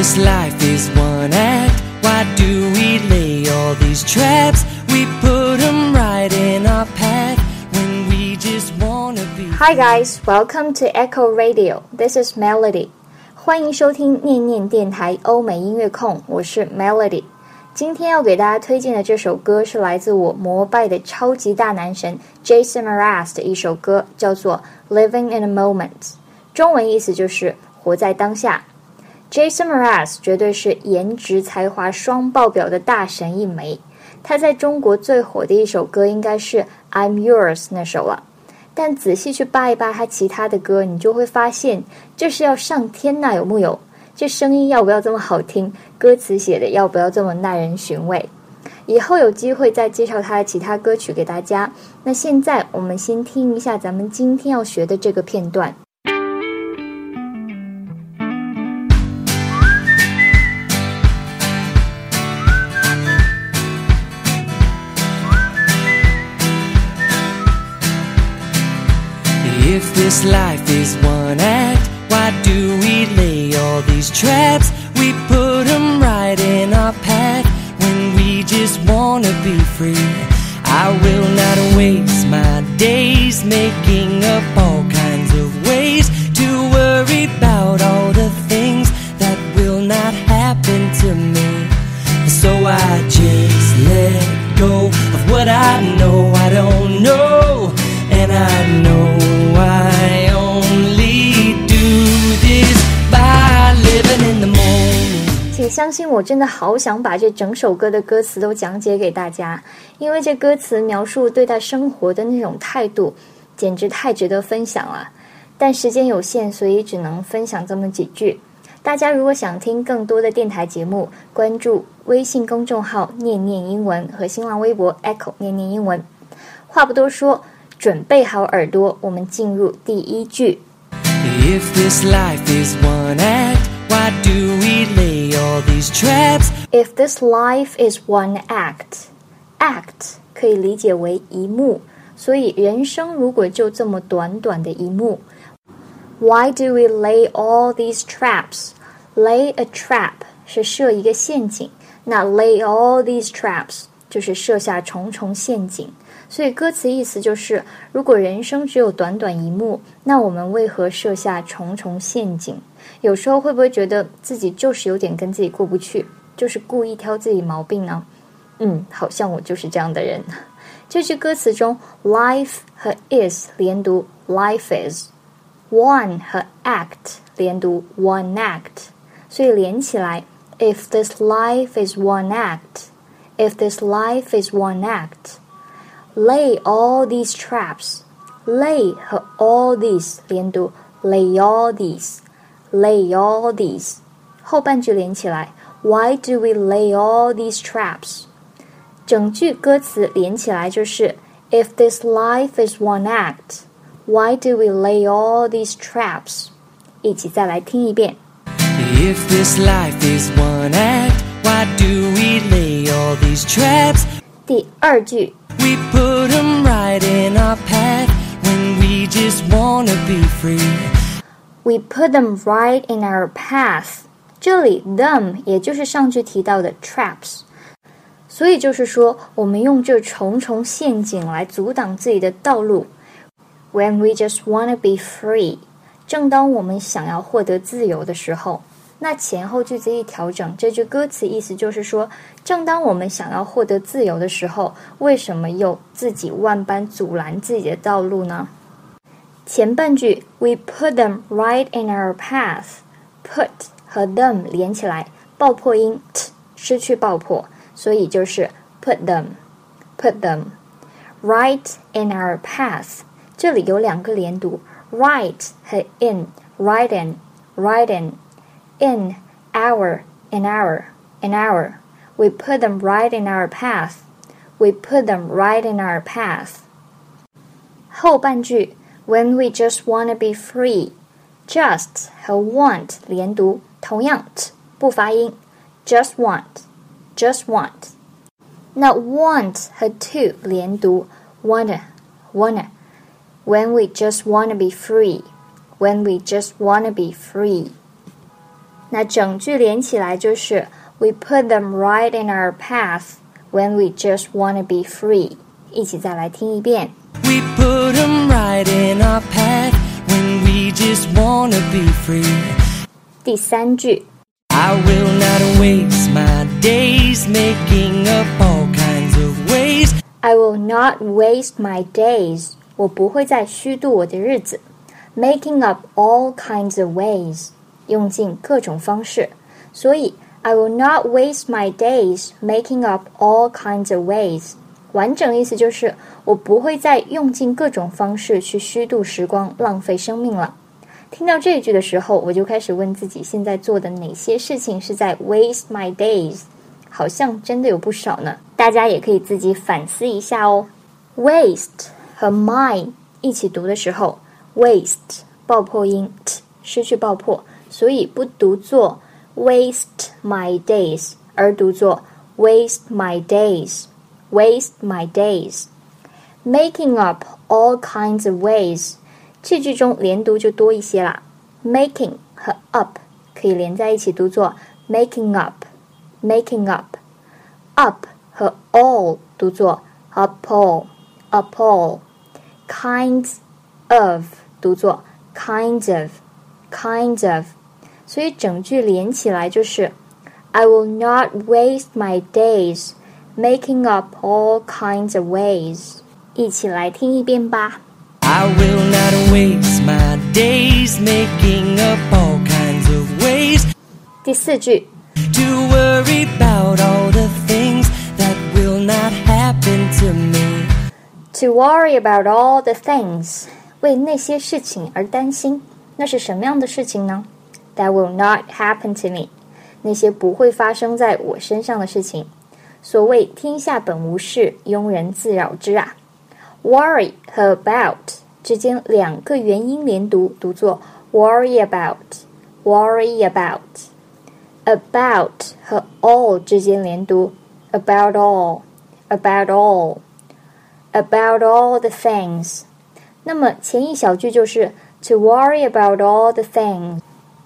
this life is one act, why do we lay all these traps? We put them right in our path when we just wanna be. Hi guys, welcome to Echo Radio. This is Melody. 欢迎收听念念电台欧美音乐控，我是 Melody。今天要给大家推荐的这首歌是来自我膜拜的超级大男神 Jason Mraz 的一首歌，叫做《Living in a Moment》，中文意思就是活在当下。 Jason Mraz 绝对是颜值才华双爆表的大神一枚。他在中国最火的一首歌应该是《I'm Yours》那首了。但仔细去扒一扒他其他的歌，你就会发现这是要上天呐，有木有？这声音要不要这么好听？歌词写的要不要这么耐人寻味？以后有机会再介绍他的其他歌曲给大家。那现在我们先听一下咱们今天要学的这个片段。This life is one act, why do we lay all these traps? We put them right in our path when we just wanna be free. I will not waste my days making up all 相信我，真的好想把这整首歌的歌词都讲解给大家，因为这歌词描述对待生活的那种态度，简直太值得分享了。但时间有限，所以只能分享这么几句。大家如果想听更多的电台节目，关注微信公众号“念念英文”和新浪微博 “echo 念念英文”。话不多说，准备好耳朵，我们进入第一句。If this life is one why do we lay all these traps? If this life is one act, act 可以理解为一幕，所以人生如果就这么短短的一幕，Why do we lay all these traps? Lay a trap 是设一个陷阱，那 lay all these traps 就是设下重重陷阱。所以歌词意思就是，如果人生只有短短一幕，那我们为何设下重重陷阱？有时候会不会觉得自己就是有点跟自己过不去，就是故意挑自己毛病呢？嗯，好像我就是这样的人。这句歌词中，life 和 is 连读，life is；one 和 act 连读，one act。所以连起来，if this life is one act act，if this life is one act。Lay all these traps. Lay 和 all these 连读，lay all these, lay all these。后半句连起来，Why do we lay all these traps？整句歌词连起来就是，If this life is one act, why do we lay all these traps？一起再来听一遍。 If this life is one act, why do we lay all these traps? 第二句 We put them right in our path when we just wanna be free. We put them right in our path。这里 them 也就是上句提到的 traps，所以就是说，我们用这重重陷阱来阻挡自己的道路。When we just wanna be free，正当我们想要获得自由的时候， 那前后句子一调整，这句歌词意思就是说，正当我们想要获得自由的时候，为什么又自己万般阻拦自己的道路呢？前半句 We put them right in our path，put 和 them 连起来，爆破音 t 失去爆破，所以就是 put them，put them right in our path。这里有两个连读，right 和 in，right in，right in。in our in our in our we put them right in our path we put them right in our path 后半句 when we just wanna be free just 和 want 连读同样 t 不发音 just want just want 那 want 和 to 连读 wanna wanna when we just wanna be free when we just wanna be free 那整句连起来就是 We put them right in our path when we just wanna be free。一起再来听一遍。 We put 'em right in our path when we just wanna be free. 第三句 I will not waste my days making up all kinds of ways. I will not waste my days。我不会再虚度我的日子。Making up all kinds of ways， 用尽各种方式。所以 I will not waste my days making up all kinds of ways。完整意思就是我不会再用尽各种方式去虚度时光、浪费生命了。听到这一句的时候，我就开始问自己，现在做的哪些事情是在 waste my days？好像真的有不少呢。大家也可以自己反思一下哦。waste 和 my 一起读的时候，waste 爆破音 t 失去爆破，所以不读作 waste my days，而读作 waste my days，waste my days。Making up all kinds of ways，这句中连读就多一些啦。Making 和 up 可以连在一起读作 making up，making up。up 和 all 读作 up all，up all。kinds of 读作 kinds of，kinds of。 所以整句连起来就是 I will not waste my days making up all kinds of ways。一起来听一遍吧。 I will not waste my days making up all kinds of ways 第四句 to worry about all the things that will not happen to me. To worry about all the things，为那些事情而担心，那是什么样的事情呢 ？That will not happen to me，那些不会发生在我身上的事情。所谓天下本无事，庸人自扰之啊。Worry 和 about 之间两个元音连读，读作 worry about，worry about。About 和 all 之间连读，about all，about all。about all the things。那么前一小句就是 to worry about all the things。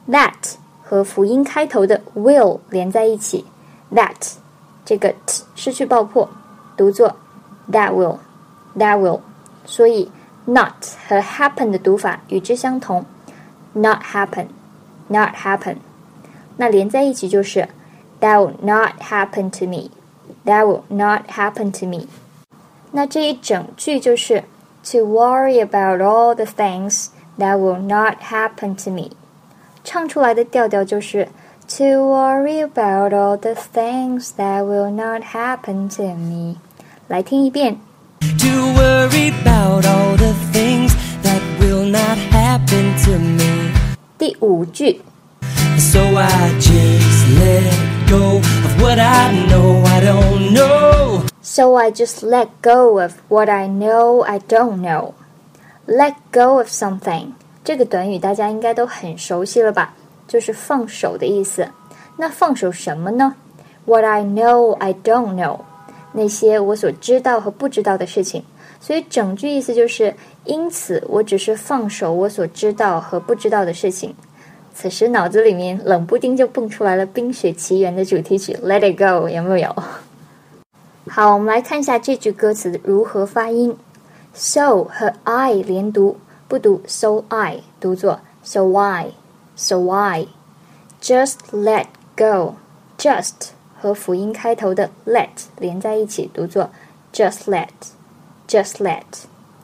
That 和辅音开头的 will 连在一起，that 这个 t 失去爆破，读作 that will that will。所以 not 和 happen 的读法与之相同，not happen not happen。那连在一起就是 that will not happen to me that will not happen to me。那这一整句就是 to worry about all the things that will not happen to me。唱出来的调调就是 to worry about all the things that will not happen to me。来听一遍。 To worry about all the things that will not happen to me. 第五句 So I just let go of what I know I don't know. So I just let go of what I know I don't know. Let go of something 这个短语大家应该都很熟悉了吧？就是放手的意思。那放手什么呢？What I know I don't know，那些我所知道和不知道的事情。所以整句意思就是，因此我只是放手我所知道和不知道的事情。此时脑子里面冷不丁就蹦出来了《冰雪奇缘》的主题曲《Let It Go》，有没有？好，我们来看一下这句歌词如何发音。So 和 I 连读，不读 so I，读作 so I，so I。Just let go，just 和辅音开头的 let 连在一起，读作 just let，just let。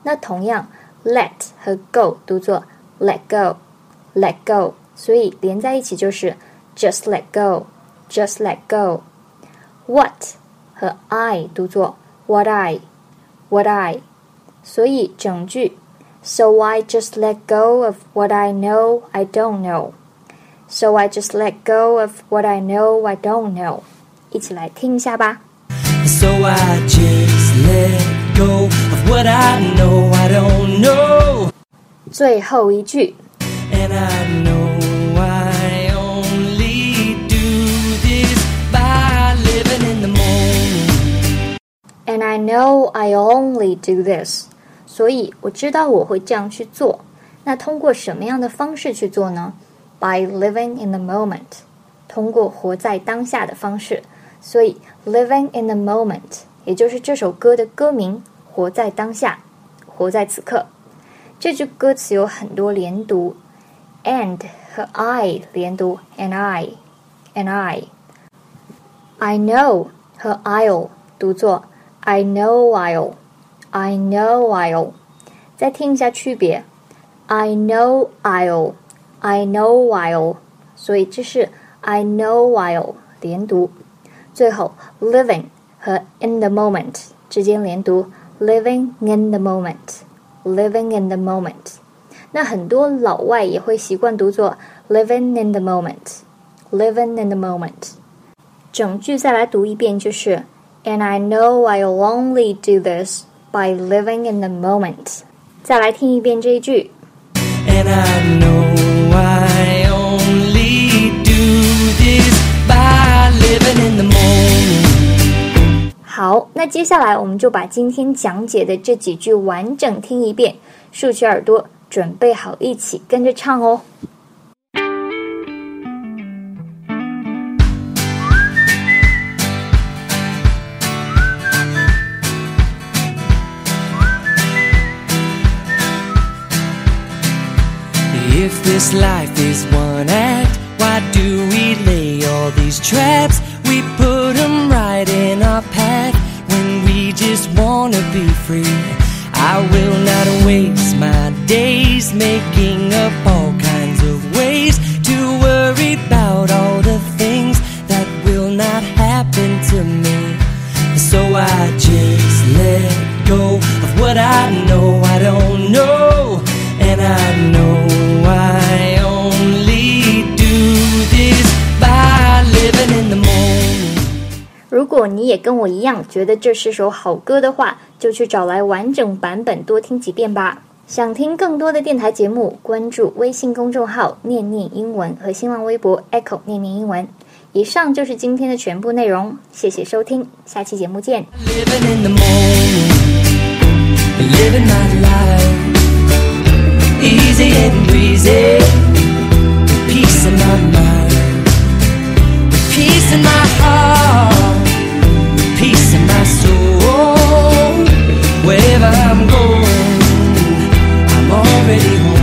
那同样 let 和 go 读作 let go，let go。所以连在一起就是 just let go，just let go。What 和 I 读作 what I，what I。所以整句 So I just let go of what I know I don't know. So I just let go of what I know I don't know. 一起来听一下吧。 So I just let go of what I know I don't know. 最后一句 And I know I only do this by living in the moment. And I know I only do this. 所以我知道我会这样去做。那通过什么样的方式去做呢？By living in the moment，通过活在当下的方式，所以 living in the moment 也就是这首歌的歌名，活在当下，活在此刻。这句歌词有很多连读，and 和 I 连读，and I，and I。I know 和 I'll 读作 I know I'll I'll，I know I'll。再听一下区别 I know I'll，I know I'll。所以这是 I know I'll 连读。最后 living 和 in the moment 之间连读 living in the moment，living in the moment。那很多老外也会习惯读作 living in the moment，living in the moment。整句再来读一遍，就是 And I know I'll only do this By living in the moment。再来听一遍这一句。And I know I only do this by living in the moment. 好，那接下来我们就把今天讲解的这几句完整听一遍，竖起耳朵，准备好一起跟着唱哦。This life is one act, why do we lay all these traps? We put them right in our path when we just wanna be free. I will not waste my days making up all 你也跟我一样觉得这是首好歌的话，就去找来完整版本多听几遍吧。想听更多的电台节目，关注微信公众号“念念英文”和新浪微博 “Echo 念念英文”。以上就是今天的全部内容，谢谢收听，下期节目见。Peace in my heart soul. Wherever I'm going, I'm already home.